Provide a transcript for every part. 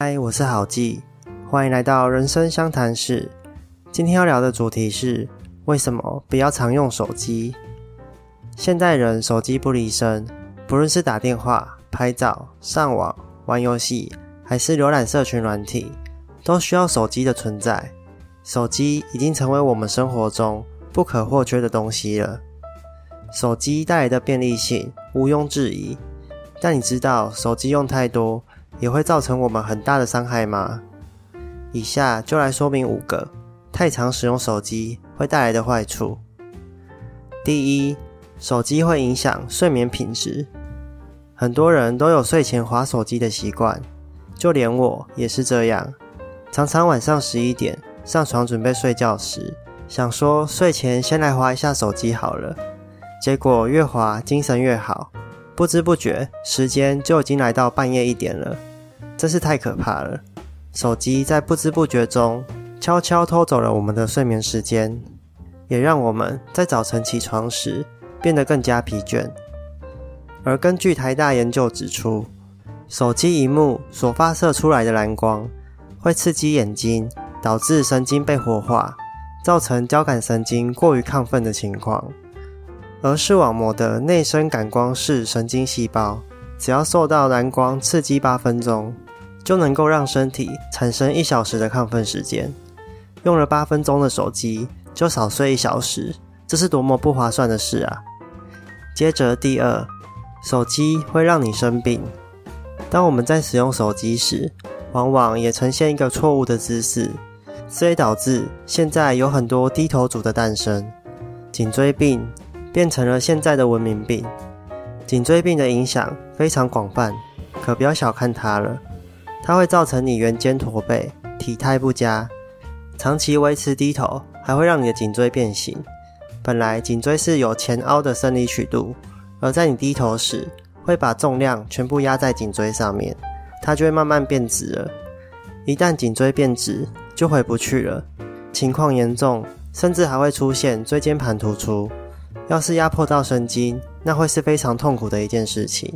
嗨，我是郝记，欢迎来到人生相谈室。今天要聊的主题是为什么不要常用手机？现代人手机不离身，不论是打电话、拍照、上网、玩游戏，还是浏览社群软体，都需要手机的存在。手机已经成为我们生活中不可或缺的东西了。手机带来的便利性毋庸置疑，但你知道手机用太多也会造成我们很大的伤害吗？以下就来说明五个太常使用手机会带来的坏处。第一，手机会影响睡眠品质。很多人都有睡前划手机的习惯，就连我也是这样，常常晚上十一点。上床准备睡觉时，想说睡前先来划一下手机好了。结果越划精神越好，不知不觉时间就已经来到半夜一点了，真是太可怕了。手机在不知不觉中悄悄偷走了我们的睡眠时间，也让我们在早晨起床时变得更加疲倦。而根据台大研究指出，手机荧幕所发射出来的蓝光会刺激眼睛。导致神经被活化，造成交感神经过于亢奋的情况。而视网膜的内生感光式神经细胞，只要受到蓝光刺激八分钟，就能够让身体产生一小时的亢奋时间。用了八分钟的手机，就少睡一小时，这是多么不划算的事啊！接着第二，手机会让你生病。当我们在使用手机时，往往也呈现一个错误的姿势。所以导致现在有很多低头族的诞生，颈椎病变成了现在的文明病。颈椎病的影响非常广泛，可不要小看它了。它会造成你圆肩驼背、体态不佳，长期维持低头，还会让你的颈椎变形。本来颈椎是有前凹的生理曲度，而在你低头时，会把重量全部压在颈椎上面，它就会慢慢变直了。一旦颈椎变直，就回不去了，情况严重，甚至还会出现椎间盘突出。要是压迫到神经，那会是非常痛苦的一件事情，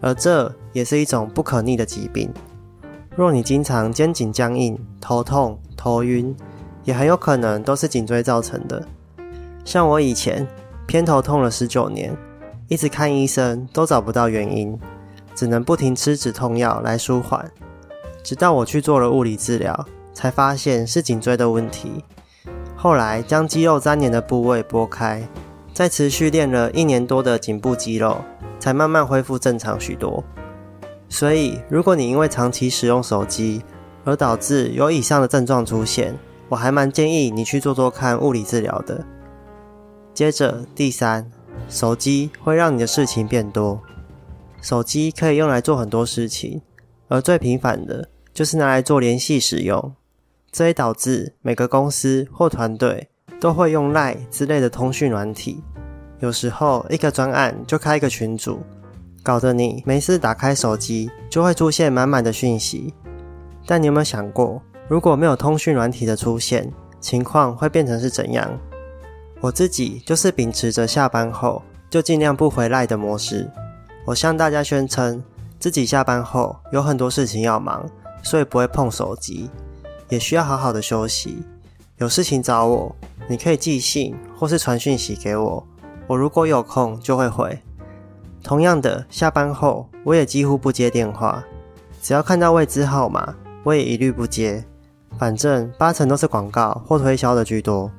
而这也是一种不可逆的疾病。若你经常肩颈僵硬、头痛、头晕，也很有可能都是颈椎造成的。像我以前偏头痛了十九年，一直看医生都找不到原因，只能不停吃止痛药来舒缓，直到我去做了物理治疗。才发现是颈椎的问题，后来将肌肉粘连的部位拨开，再持续练了一年多的颈部肌肉，才慢慢恢复正常许多。所以，如果你因为长期使用手机而导致有以上的症状出现，我还蛮建议你去做做看物理治疗的。接着，第三，手机会让你的事情变多。手机可以用来做很多事情，而最频繁的就是拿来做联系使用。这也导致每个公司或团队都会用 Line 之类的通讯软体，有时候一个专案就开一个群组，搞得你没事打开手机就会出现满满的讯息。但你有没有想过，如果没有通讯软体的出现，情况会变成是怎样？我自己就是秉持着下班后就尽量不回来的模式。我向大家宣称自己下班后有很多事情要忙，所以不会碰手机。也需要好好的休息。有事情找我，你可以寄信或是传讯息给我，我如果有空就会回。同样的，下班后我也几乎不接电话，只要看到未知号码，我也一律不接。反正八成都是广告或推销的居多。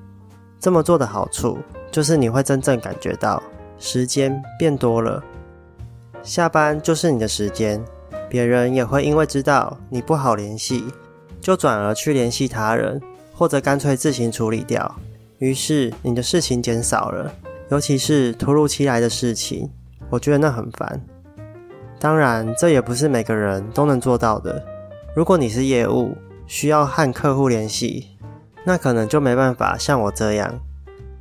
这么做的好处就是你会真正感觉到时间变多了。下班就是你的时间，别人也会因为知道你不好联系。就转而去联系他人，或者干脆自行处理掉。于是你的事情减少了，尤其是突如其来的事情，我觉得那很烦。当然，这也不是每个人都能做到的。如果你是业务，需要和客户联系，那可能就没办法像我这样。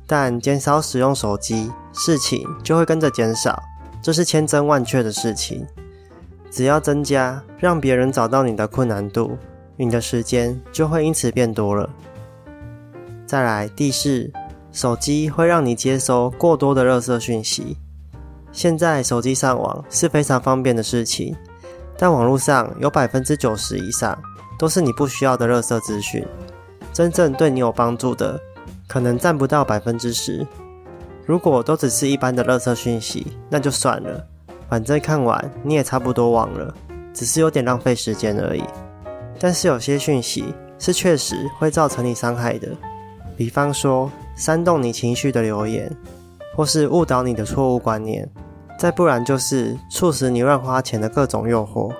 但减少使用手机，事情就会跟着减少，这是千真万确的事情。只要增加让别人找到你的困难度。你的时间就会因此变多了。再来，第四，手机会让你接收过多的垃圾讯息。现在手机上网是非常方便的事情，但网络上有百分之九十以上都是你不需要的垃圾资讯，真正对你有帮助的可能占不到百分之十。如果都只是一般的垃圾讯息，那就算了，反正看完你也差不多忘了，只是有点浪费时间而已。但是有些讯息是确实会造成你伤害的，比方说煽动你情绪的留言，或是误导你的错误观念。再不然就是促使你乱花钱的各种诱惑，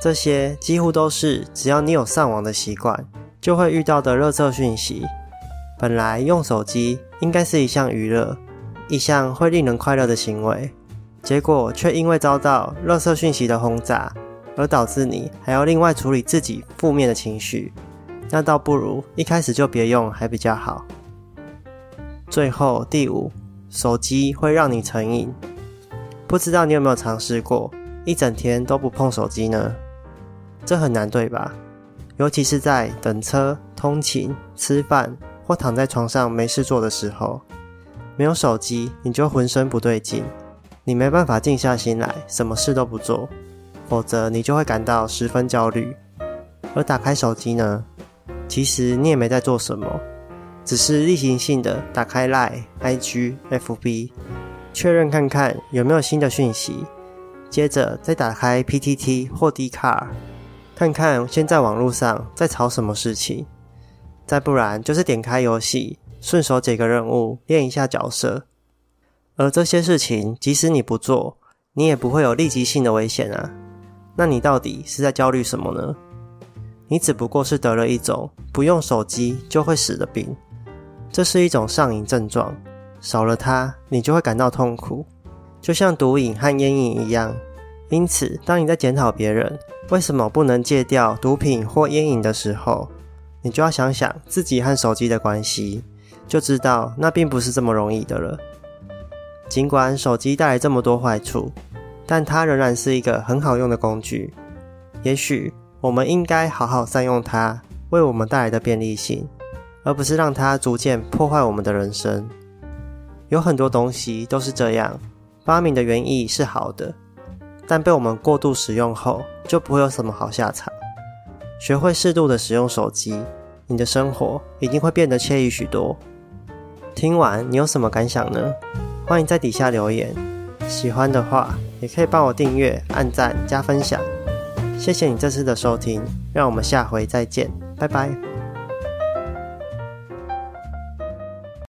这些几乎都是只要你有上网的习惯，就会遇到的热色讯息。本来用手机应该是一项娱乐，一项会令人快乐的行为，结果却因为遭到热色讯息的轰炸，而导致你还要另外处理自己负面的情绪，那倒不如一开始就别用还比较好。最后第五，手机会让你成瘾。不知道你有没有尝试过一整天都不碰手机呢？这很难对吧？尤其是在等车、通勤、吃饭或躺在床上没事做的时候，没有手机你就浑身不对劲，你没办法静下心来，什么事都不做，否则你就会感到十分焦虑。而打开手机呢，其实你也没在做什么，只是例行性的打开 Line、IG、FB。确认看看有没有新的讯息，接着再打开 PTT 或 d c a r，看看现在网络上在吵什么事情。再不然就是点开游戏，顺手解个任务，练一下角色。而这些事情，即使你不做，你也不会有立即性的危险啊。那你到底是在焦虑什么呢？你只不过是得了一种不用手机就会死的病，这是一种上瘾症状。少了它，你就会感到痛苦，就像毒瘾和烟瘾一样。因此，当你在检讨别人为什么不能戒掉毒品或烟瘾的时候，你就要想想自己和手机的关系，就知道那并不是这么容易的了。尽管手机带来这么多坏处，但它仍然是一个很好用的工具。也许我们应该好好善用它为我们带来的便利性，而不是让它逐渐破坏我们的人生。有很多东西都是这样，发明的原意是好的，但被我们过度使用后，就不会有什么好下场。学会适度的使用手机，你的生活一定会变得惬意许多。听完你有什么感想呢？欢迎在底下留言。喜欢的话，也可以帮我订阅、按赞、加分享。谢谢你这次的收听，让我们下回再见，拜拜。